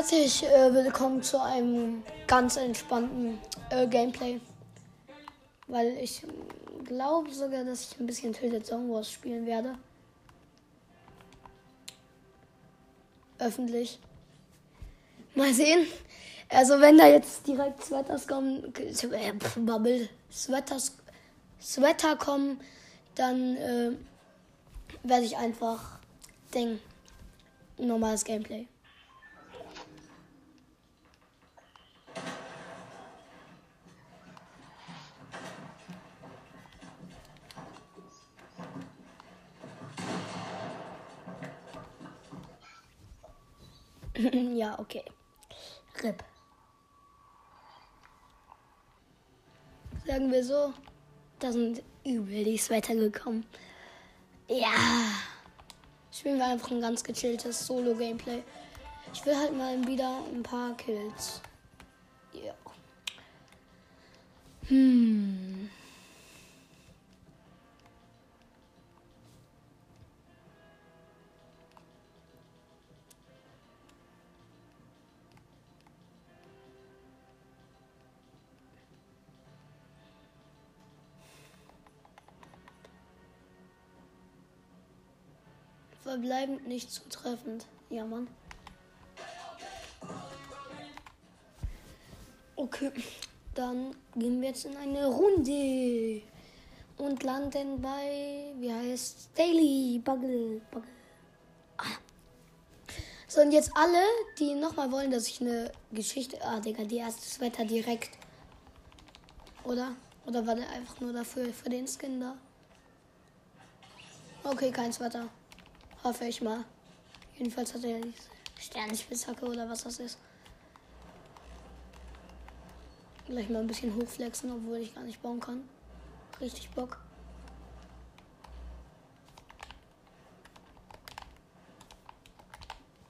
Herzlich äh, willkommen zu einem ganz entspannten äh, Gameplay. Weil ich glaube sogar, dass ich ein bisschen Tilted Song Wars spielen werde. Öffentlich. Mal sehen. Also wenn da jetzt direkt Sweaters kommen, äh, Bubble, Sweaters, Sweater kommen, dann äh, werde ich einfach denken, normales Gameplay. ja, okay. RIP. Sagen wir so, da sind übel die Sweater gekommen. Ja. Spielen wir einfach ein ganz gechilltes Solo-Gameplay. Ich will halt mal wieder ein paar Kills. Ja. Hm. Verbleibend nicht zutreffend. Ja, Mann. Okay, dann gehen wir jetzt in eine Runde und landen bei, wie heißt Daily Buggle. Buggle. Ah. So, und jetzt alle, die nochmal wollen, dass ich eine Geschichte. Ah, Digga, die erste Wetter direkt. Oder? Oder war der einfach nur dafür, für den Skin da? Okay, kein Wetter. Hoffe ich mal. Jedenfalls hat er diese Sternenspitzhacke oder was das ist. Gleich mal ein bisschen hochflexen, obwohl ich gar nicht bauen kann. Richtig Bock.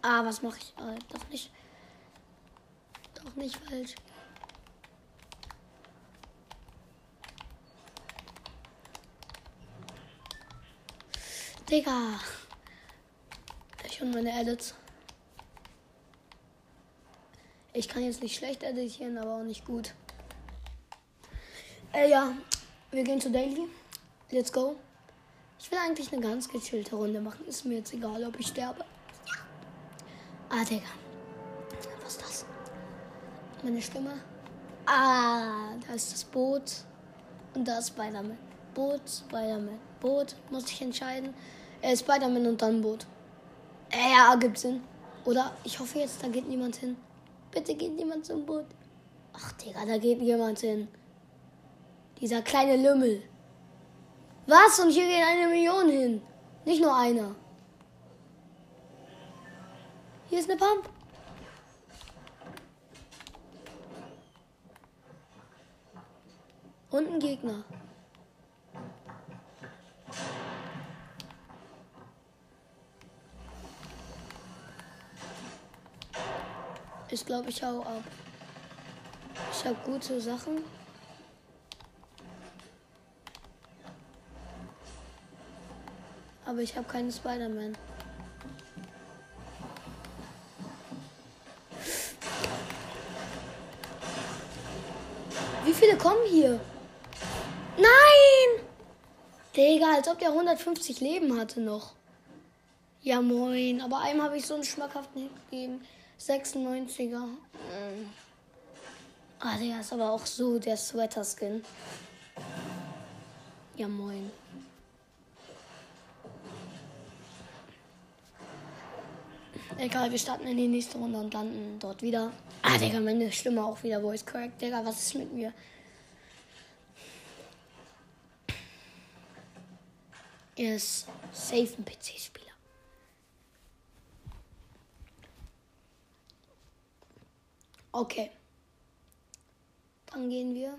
Ah, was mache ich? Ah, doch nicht. Doch nicht falsch. Digga und meine Edits. Ich kann jetzt nicht schlecht editieren, aber auch nicht gut. Äh, ja, wir gehen zu Daily. Let's go. Ich will eigentlich eine ganz gechillte Runde machen. Ist mir jetzt egal, ob ich sterbe. Ah, Digga. Was ist das? Meine Stimme. Ah, da ist das Boot. Und da ist Spider-Man. Boot, Spider-Man. Boot, muss ich entscheiden. Äh, Spider-Man und dann Boot. Äh, ja, gibt Sinn. Oder ich hoffe jetzt, da geht niemand hin. Bitte geht niemand zum Boot. Ach, Digga, da geht niemand hin. Dieser kleine Lümmel. Was? Und hier geht eine Million hin. Nicht nur einer. Hier ist eine Pump. Und ein Gegner. Ich glaube, ich hau ab. Ich habe gute Sachen. Aber ich habe keinen Spider-Man. Wie viele kommen hier? Nein! Digga, als ob der 150 Leben hatte noch. Ja, moin. Aber einem habe ich so einen schmackhaften gegeben. 96er. Ähm. Ah, der ist aber auch so der Sweater-Skin. Ja, moin. Egal, wir starten in die nächste Runde und landen dort wieder. Ah, Digga, meine Stimme auch wieder Voice Correct. Digga, was ist mit mir? Er ist safe ein PC-Spieler. Okay. Dann gehen wir.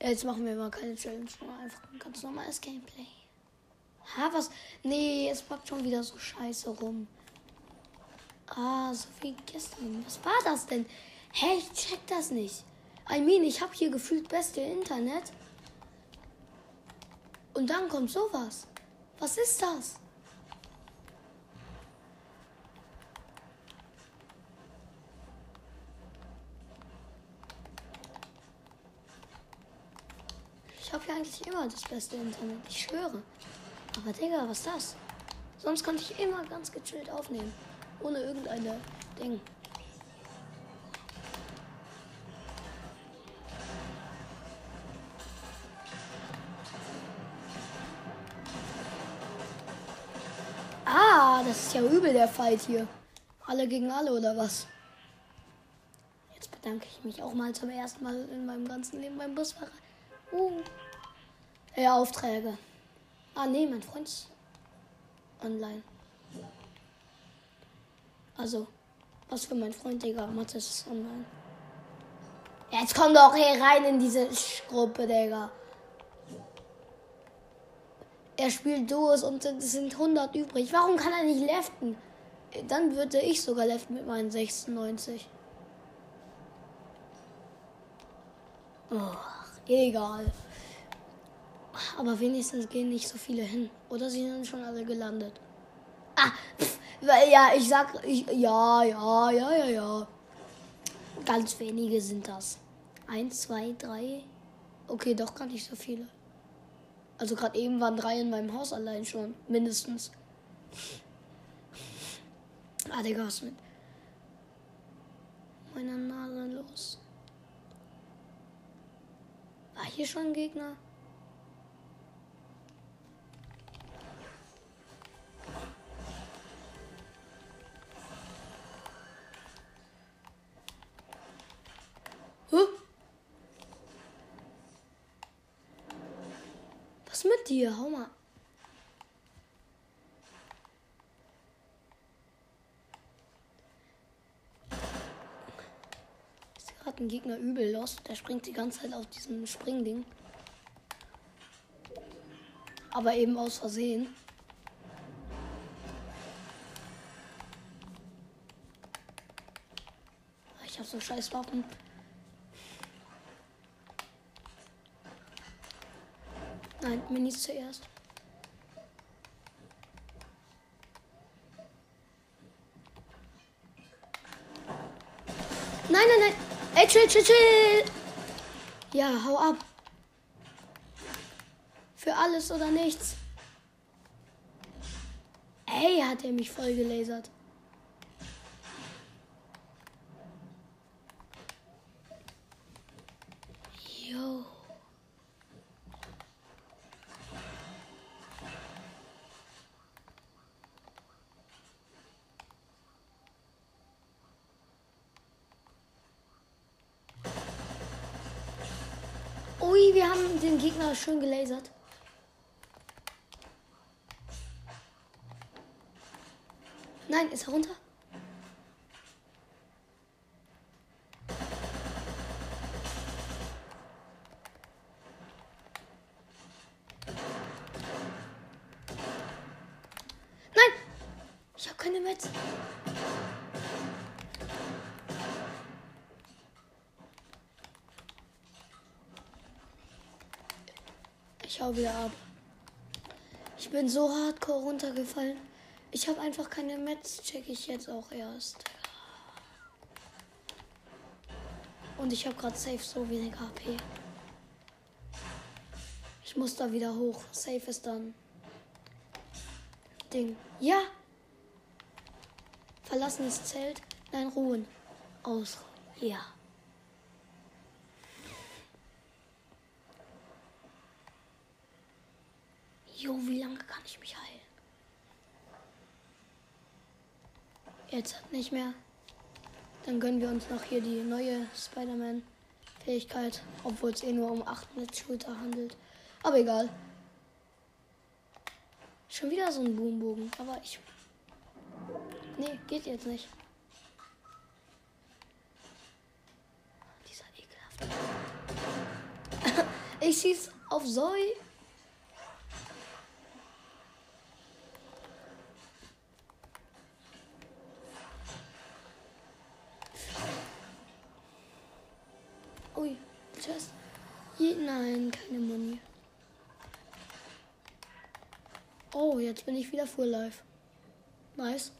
Jetzt machen wir mal keine Challenge, nur einfach ein ganz normales Gameplay. Ha, was? Nee, es packt schon wieder so scheiße rum. Ah, so wie gestern. Was war das denn? Hä, hey, ich check das nicht. I mean, ich habe hier gefühlt beste Internet. Und dann kommt sowas. Was ist das? Ich habe ja eigentlich immer das beste Internet. Ich schwöre. Aber Digga, was ist das? Sonst konnte ich immer ganz gechillt aufnehmen. Ohne irgendeine Ding. Ah, das ist ja übel der Fight hier. Alle gegen alle oder was? Jetzt bedanke ich mich auch mal zum ersten Mal in meinem ganzen Leben beim Busfahrer. Uh. Ja, Aufträge. Ah, nee, mein Freund ist online. Also, was für mein Freund, Digga. Mathis ist online. Jetzt komm doch hier rein in diese Gruppe, Digga. Er spielt Duos und es sind 100 übrig. Warum kann er nicht leften? Dann würde ich sogar leften mit meinen 96. Oh, egal. Aber wenigstens gehen nicht so viele hin. Oder sie sind schon alle gelandet. Ah, pff, ja, ich sag, ich, ja, ja, ja, ja, ja. Ganz wenige sind das. Eins, zwei, drei. Okay, doch gar nicht so viele. Also gerade eben waren drei in meinem Haus allein schon. Mindestens. Ah, Digga, was mit meiner Nase los? War hier schon ein Gegner? Was mit dir? Hau mal. Ein Gegner übel los. Der springt die ganze Zeit auf diesem Springding. Aber eben aus Versehen. Ich habe so scheiß Waffen. Nein, Minis zuerst. Nein, nein, nein. Ey, chill, chill, chill. Ja, hau ab. Für alles oder nichts. Ey, hat er mich voll gelasert. Wir haben den Gegner schön gelasert. Nein, ist er runter? Hau wieder ab. Ich bin so hardcore runtergefallen. Ich habe einfach keine Metz, check ich jetzt auch erst. Und ich habe gerade safe so wenig HP. Ich muss da wieder hoch. Safe ist dann. Ding. Ja! Verlassenes Zelt. Nein, ruhen. Ausruhen. Ja. Jo, wie lange kann ich mich heilen? Jetzt hat nicht mehr. Dann gönnen wir uns noch hier die neue Spider-Man-Fähigkeit, obwohl es eh nur um 8 mit Shooter handelt. Aber egal. Schon wieder so ein Boombogen, aber ich. Nee, geht jetzt nicht. Dieser ekelhafte. ich schieß auf Zoe. Nein, keine Muni. Oh, jetzt bin ich wieder full life. Nice.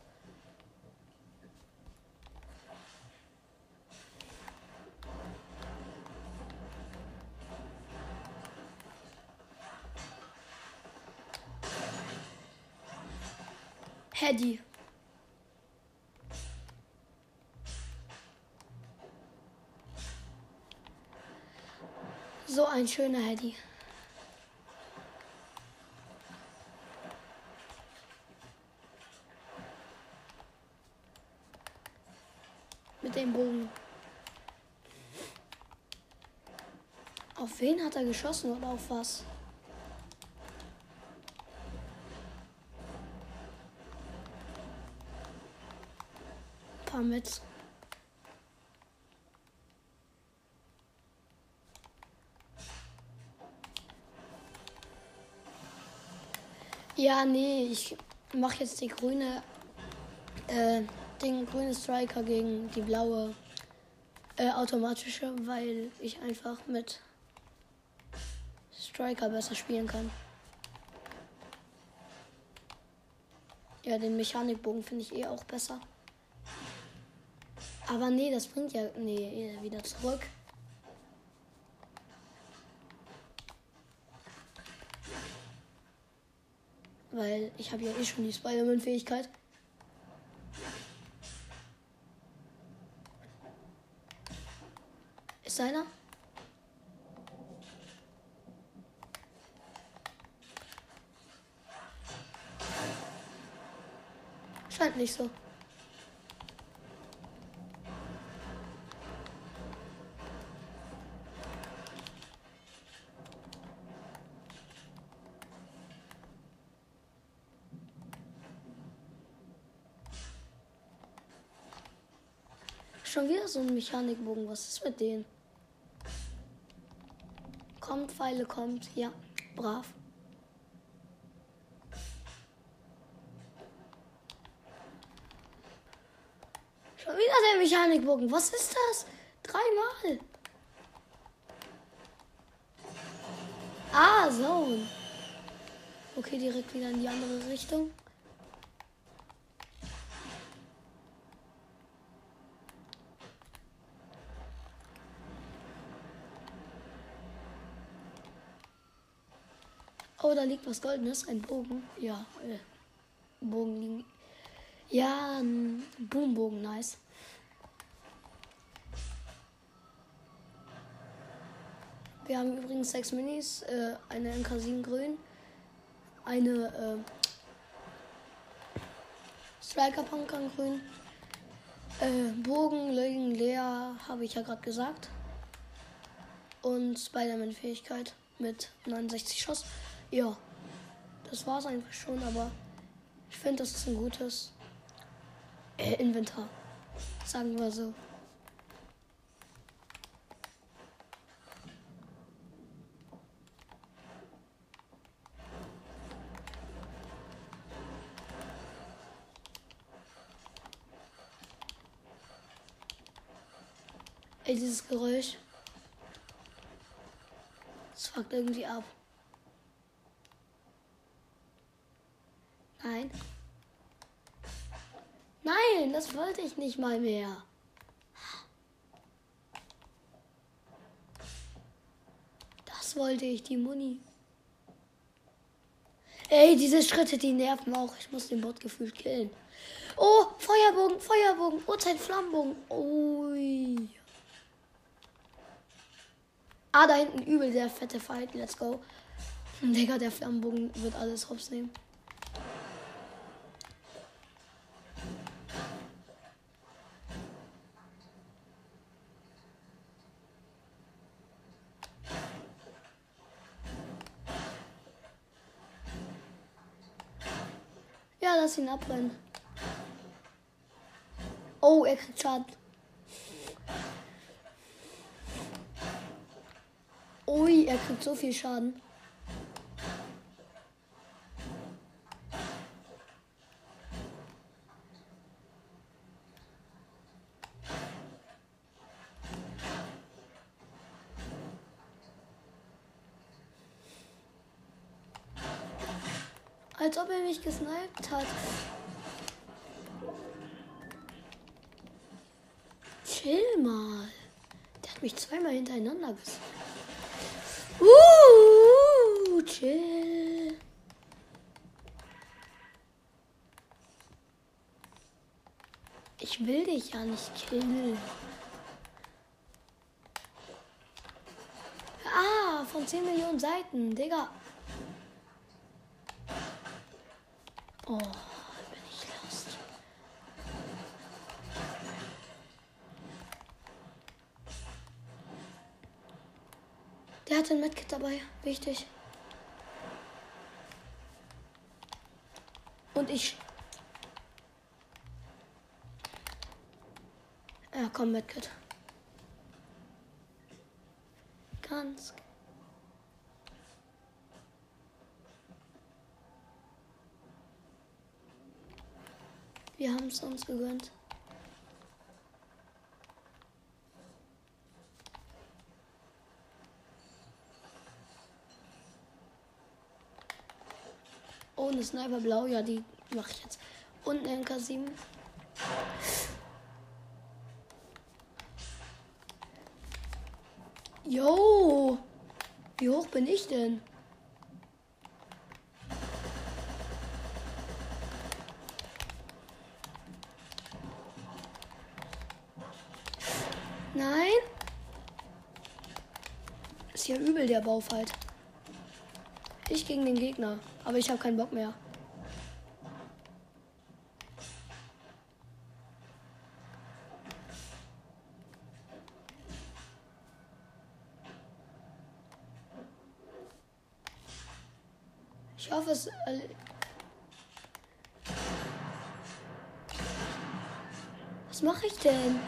Hedy. Ein schöner Heady. Mit dem Bogen. Auf wen hat er geschossen oder auf was? Paar mit. Ja, nee, ich mache jetzt die grüne, äh, den grünen Striker gegen die blaue äh, automatische, weil ich einfach mit Striker besser spielen kann. Ja, den Mechanikbogen finde ich eh auch besser. Aber nee, das bringt ja. Nee, wieder zurück. Weil ich habe ja eh schon die Spider-Man-Fähigkeit. Ist einer? Scheint nicht so. Schon so ein Mechanikbogen. Was ist mit denen? Kommt, Pfeile, kommt. Ja, brav. Schon wieder der Mechanikbogen. Was ist das? Dreimal. Ah, so. Okay, direkt wieder in die andere Richtung. Oh, da liegt was Goldenes. Ein Bogen. Ja, äh, Bogen liegen. Ja, ein Boombogen, nice. Wir haben übrigens sechs Minis, äh, eine MK7 grün, eine äh, Striker Pumpkin grün, äh, Bogen, Legen, leer, habe ich ja gerade gesagt. Und Spider-Man Fähigkeit mit 69 Schuss. Ja, das war's eigentlich schon, aber ich finde, das ist ein gutes äh, Inventar. Sagen wir so. Ey, dieses Geräusch. Das fuckt irgendwie ab. Nein. Nein, das wollte ich nicht mal mehr. Das wollte ich, die Muni. Ey, diese Schritte, die nerven auch. Ich muss den Bot gefühlt killen. Oh, Feuerbogen, Feuerbogen, Uhrzeit, Flammenbogen. Ui. Ah, da hinten übel der fette Fight. Let's go. Digga, der Flammenbogen wird alles hops nehmen. Ja, lass ihn abbrennen. Oh, er kriegt Schaden. Ui, er kriegt so viel Schaden. Als ob er mich gesniped hat. Chill mal. Der hat mich zweimal hintereinander gesniped. Uh, chill. Ich will dich ja nicht killen. Ah, von 10 Millionen Seiten, Digga. Oh, bin ich lost. Der hat ein Medkit dabei. Wichtig. Und ich. Ja, komm, Medkit. Ganz. Wir haben uns gegönnt. Oh, eine Sniper Blau, ja, die mache ich jetzt. Und eine MK7. Jo! Wie hoch bin ich denn? Nein? Ist hier übel der Baufight. Ich gegen den Gegner, aber ich habe keinen Bock mehr. Ich hoffe es. äh, Was mache ich denn?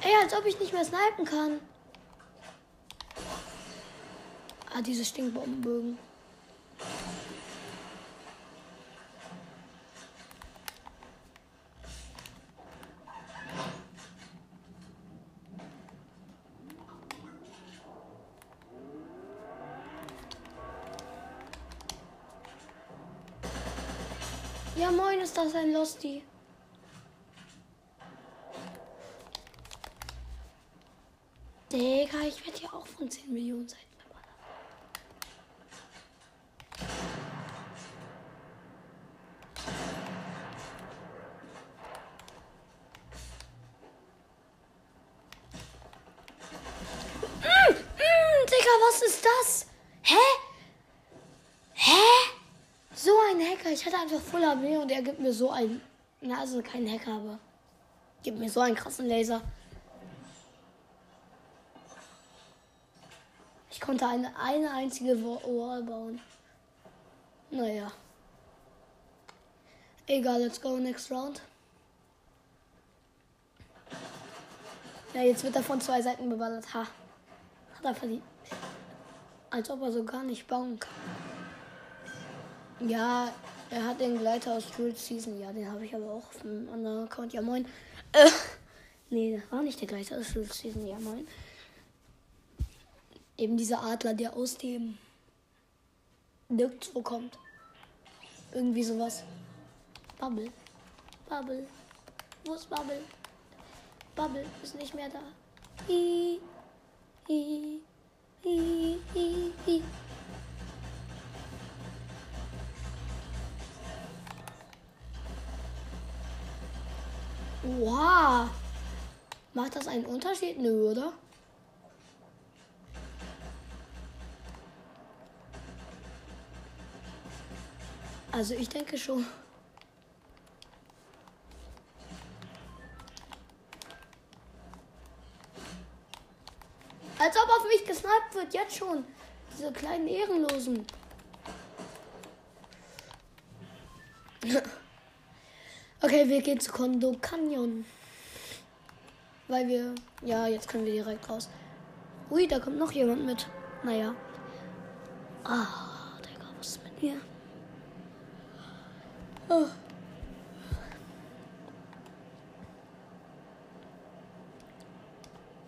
Ey, als ob ich nicht mehr snipen kann. Ah, diese Stinkbombenbögen. Ja, moin, ist das ein Losty. Digga, ich werde ja auch von 10 Millionen Seiten beballert. Mm, mm, Digga, was ist das? Hä? Hä? So ein Hacker. Ich hatte einfach Full Armee und er gibt mir so ein. Na, also kein Hacker, aber. Gibt mir so einen krassen Laser. Ich konnte eine, eine einzige Wa- Wall bauen. Naja. Egal, let's go next round. Ja, jetzt wird er von zwei Seiten beballert. Ha. Hat er verdient. Als ob er so gar nicht bauen kann. Ja, er hat den Gleiter aus Jewel Season. Ja, den habe ich aber auch auf einem anderen Account. Ja, moin. Äh, nee, das war nicht der Gleiter aus Jewel Season. Ja, moin. Eben dieser Adler, der aus dem nirgendwo kommt. Irgendwie sowas. Bubble. Bubble. Wo ist Bubble? Bubble ist nicht mehr da. Hi. Hi. Hi. Hi. Hi. Wow. Macht das einen Unterschied? Nö, oder? Also ich denke schon. Als ob auf mich gesniped wird, jetzt schon. Diese kleinen Ehrenlosen. okay, wir gehen zu Kondo Canyon. Weil wir. Ja, jetzt können wir direkt raus. Ui, da kommt noch jemand mit. Naja. Ah, Digga, was ist mit mir? Oh.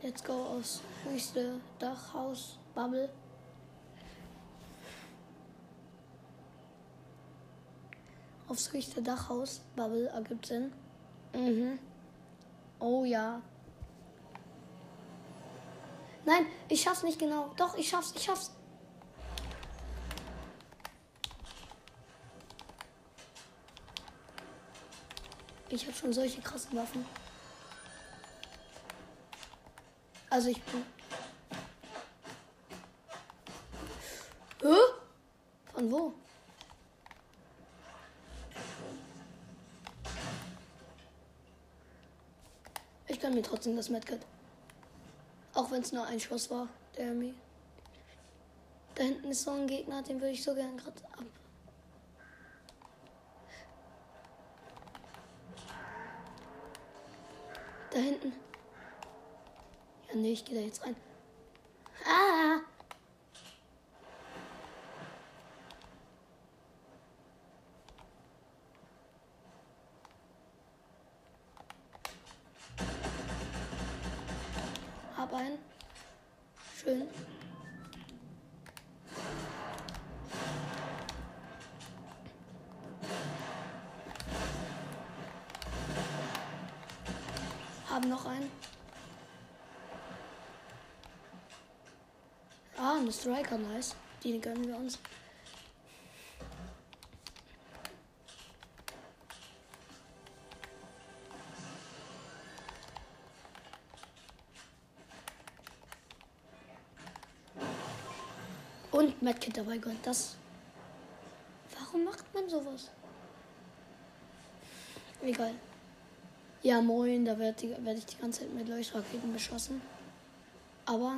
Let's go aufs höchste Dachhaus, Bubble. Aufs höchste Dachhaus, Bubble, ergibt Sinn. Mhm. Oh ja. Nein, ich schaff's nicht genau. Doch, ich schaff's, ich schaff's. Ich habe schon solche krassen Waffen. Also ich bin. Hä? Von wo? Kann mir trotzdem das Medkit. Auch wenn es nur ein Schuss war, der mir. Da hinten ist so ein Gegner, den würde ich so gern gerade ab. Da hinten. Ja, nee, ich gehe da jetzt rein. Ah! Ah, eine Striker, nice. Die gönnen wir uns. Und Medkit dabei Gott, das. Warum macht man sowas? Egal. Ja, moin, da werde werd ich die ganze Zeit mit Leuchtraketen beschossen. Aber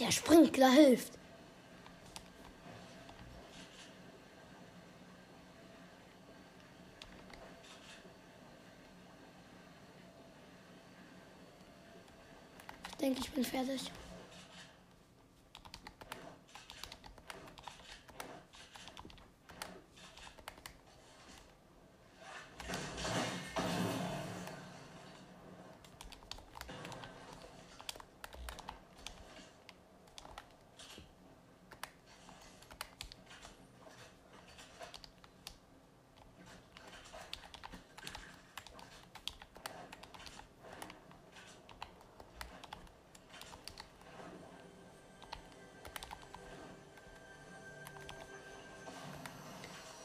der Sprinkler hilft. Ich denke, ich bin fertig.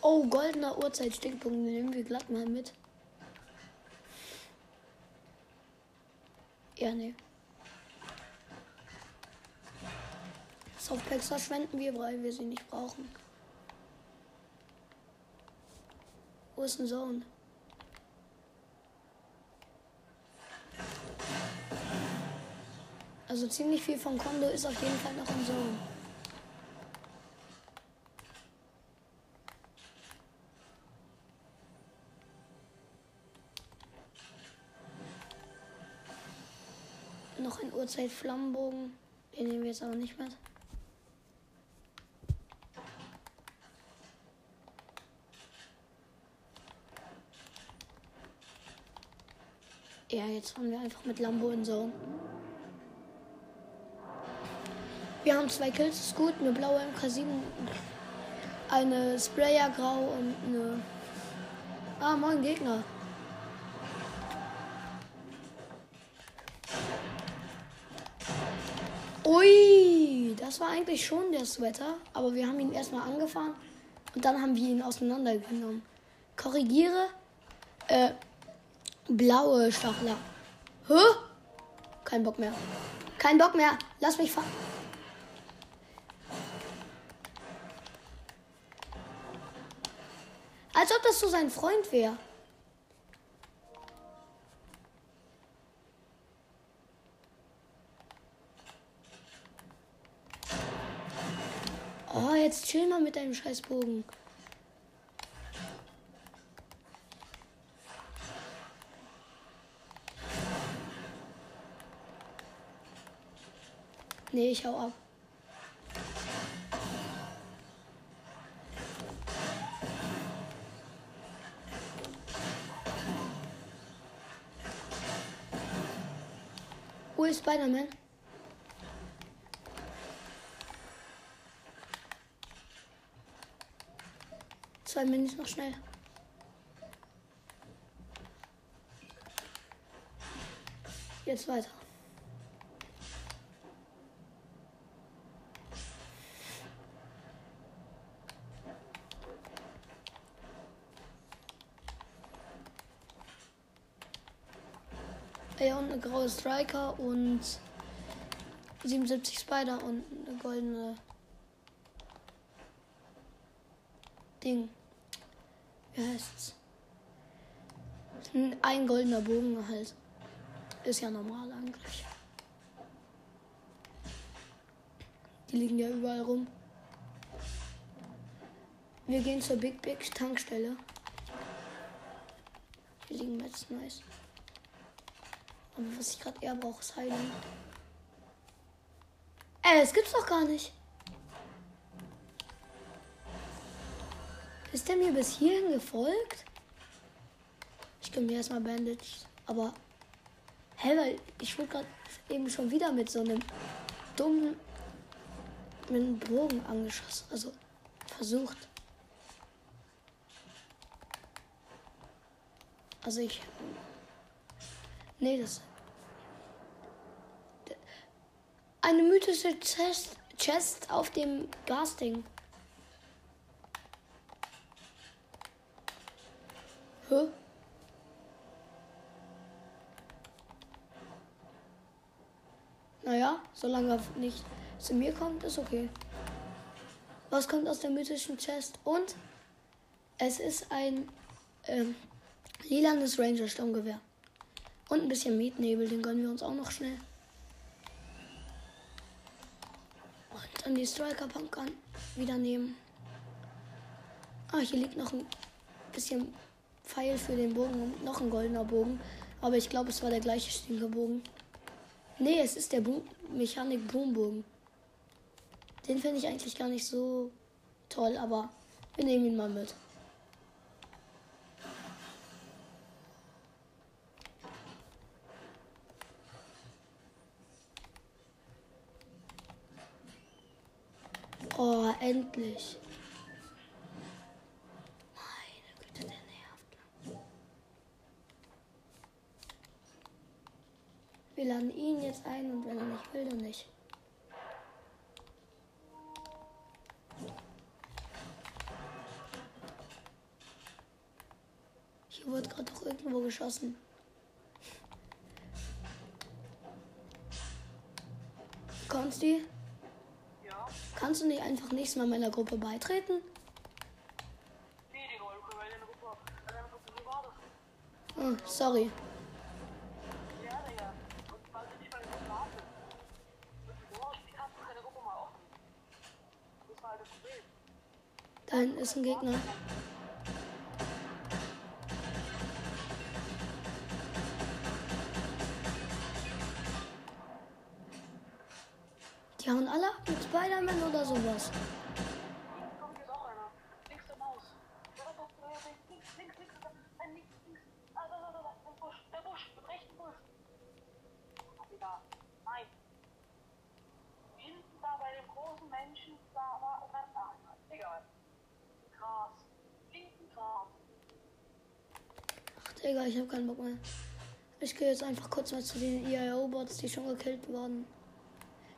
Oh, goldener Uhrzeitstickpunkt. Den nehmen wir glatt mal mit. Ja, nee. Softpacks verschwenden wir, weil wir sie nicht brauchen. Wo ist ein Zone? Also ziemlich viel von Kondo ist auf jeden Fall noch im Zone. Noch ein Uhrzeit-Flammenbogen. Den nehmen wir jetzt aber nicht mit. Ja, jetzt fahren wir einfach mit Lambo in Zone. Wir haben zwei Kills, ist gut. Eine blaue MK7, eine Sprayer Grau und eine. Ah, moin Gegner. Ui, das war eigentlich schon der Sweater, aber wir haben ihn erstmal angefahren und dann haben wir ihn auseinandergenommen. Korrigiere, äh, blaue Stachler. Hä? Kein Bock mehr. Kein Bock mehr. Lass mich fahren. Als ob das so sein Freund wäre. Jetzt chill mal mit deinem Scheißbogen. Nee, ich hau ab. Wo ist Spider-Man? Zwei Minis noch schnell. Jetzt weiter. Äh, und eine graue Striker und 77 Spider und eine goldene Ding. Wie heißt's? Ein goldener Bogen halt. Ist ja normal eigentlich. Die liegen ja überall rum. Wir gehen zur Big Big Tankstelle. Hier liegen jetzt nice. Aber was ich gerade eher brauche, ist Heilung. Ey, das gibt's doch gar nicht. Ist der mir bis hierhin gefolgt? Ich gebe mir erstmal Bandage. Aber. Hä, weil ich wurde gerade eben schon wieder mit so einem dummen. mit einem Bogen angeschossen. Also versucht. Also ich. Nee, das. Eine mythische Chest, Chest auf dem Gasding. Hä? Naja, solange er nicht zu mir kommt, ist okay. Was kommt aus der mythischen Chest? Und es ist ein ähm, lilanes Ranger-Sturmgewehr. Und ein bisschen Mietnebel, den gönnen wir uns auch noch schnell. Und dann die Striker Pumpgun wieder nehmen. Ah, hier liegt noch ein bisschen Pfeil für den Bogen und noch ein goldener Bogen. Aber ich glaube, es war der gleiche Stinkerbogen. Nee, es ist der Bo Mechanik Boombogen. Den finde ich eigentlich gar nicht so toll, aber wir nehmen ihn mal mit. Oh, endlich. Meine Güte, der nervt. Wir laden ihn jetzt ein und wenn er nicht will, dann nicht. Hier wurde gerade doch irgendwo geschossen. Konsti? Kannst du nicht einfach nächstes Mal meiner Gruppe beitreten? Nee, Digga, du kannst deine Gruppe, deine Gruppe so war das. Oh, sorry. Ja, Digga. Und weil du nicht bei der Gruppe wartest. Du hast deine Gruppe mal offen. Das war halt das Problem. Da hinten ist ein Gegner. Die hauen alle ab mit Spider-Man oder sowas. Ach, Digga, ich hab keinen Bock mehr. Ich gehe jetzt einfach kurz mal zu den IAO-Bots, die schon gekillt wurden.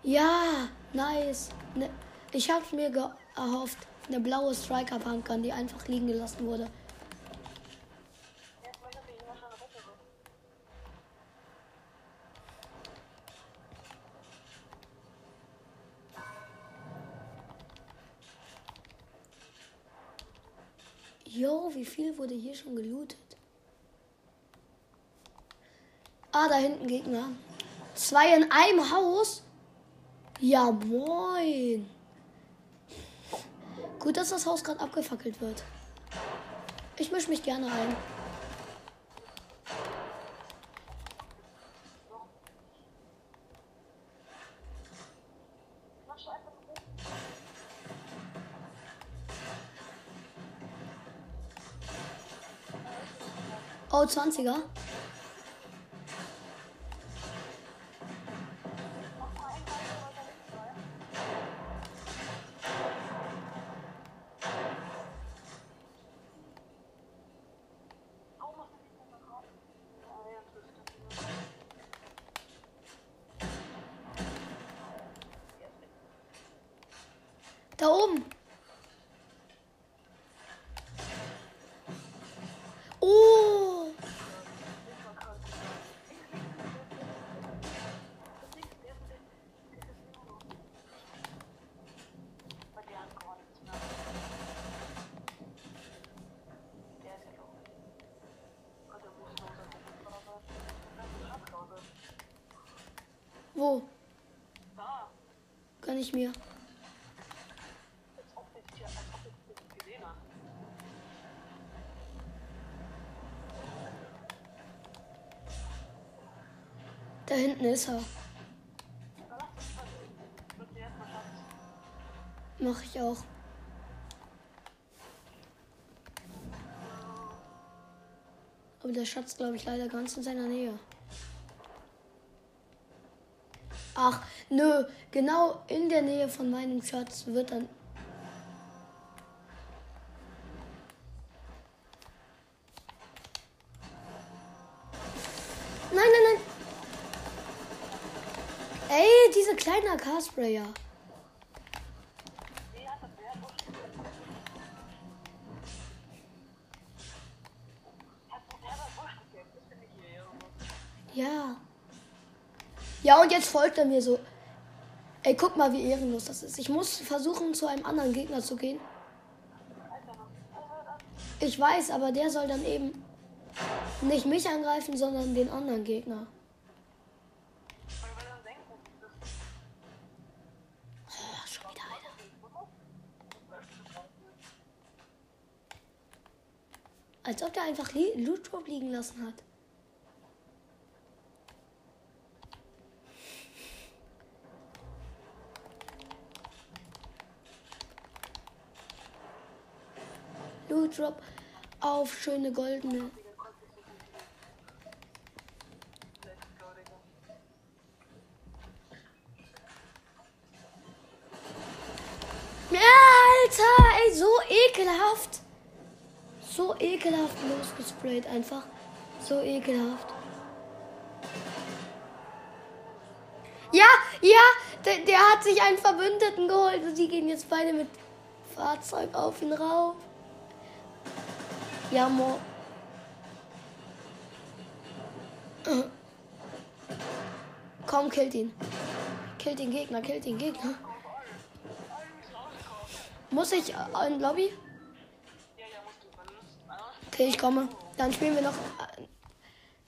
Ja, nice. Ne, ich habe mir erhofft, eine blaue Striker Pumpgun, die einfach liegen gelassen wurde. Jo, wie viel wurde hier schon gelootet? Ah, da hinten Gegner. Zwei in einem Haus. Ja, moin. Gut, dass das Haus gerade abgefackelt wird. Ich mische mich gerne ein. Oh, 20er. Da oben. Oh. Wo? Kann ich mir. Hinten ist er. Mach ich auch. Aber der Schatz, glaube ich, leider ganz in seiner Nähe. Ach, nö, genau in der Nähe von meinem Schatz wird dann. Hier irgendwo. Ja. Ja, und jetzt folgt er mir so. Ey, guck mal, wie ehrenlos das ist. Ich muss versuchen, zu einem anderen Gegner zu gehen. Ich weiß, aber der soll dann eben nicht mich angreifen, sondern den anderen Gegner. Weil wir dann denken, das Oh, schon wieder einer. Als ob der einfach Loot Drop liegen lassen hat. Loot Drop auf schöne goldene. Let's go, Digga. Ja, Alter, ey, so ekelhaft. So ekelhaft losgesprayt einfach. So ekelhaft. Ja, ja, der, der hat sich einen Verbündeten geholt und die gehen jetzt beide mit Fahrzeug auf ihn rauf. Ja, Mo. Komm, killt ihn. Killt den Gegner, killt den Gegner. Muss ich äh, in Lobby? Okay, ich komme. Dann spielen wir noch. äh,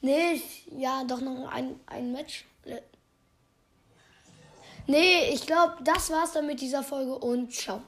Nee, ja, doch noch ein, ein Match. Äh, Nee, ich glaube, das war's dann mit dieser Folge und ciao.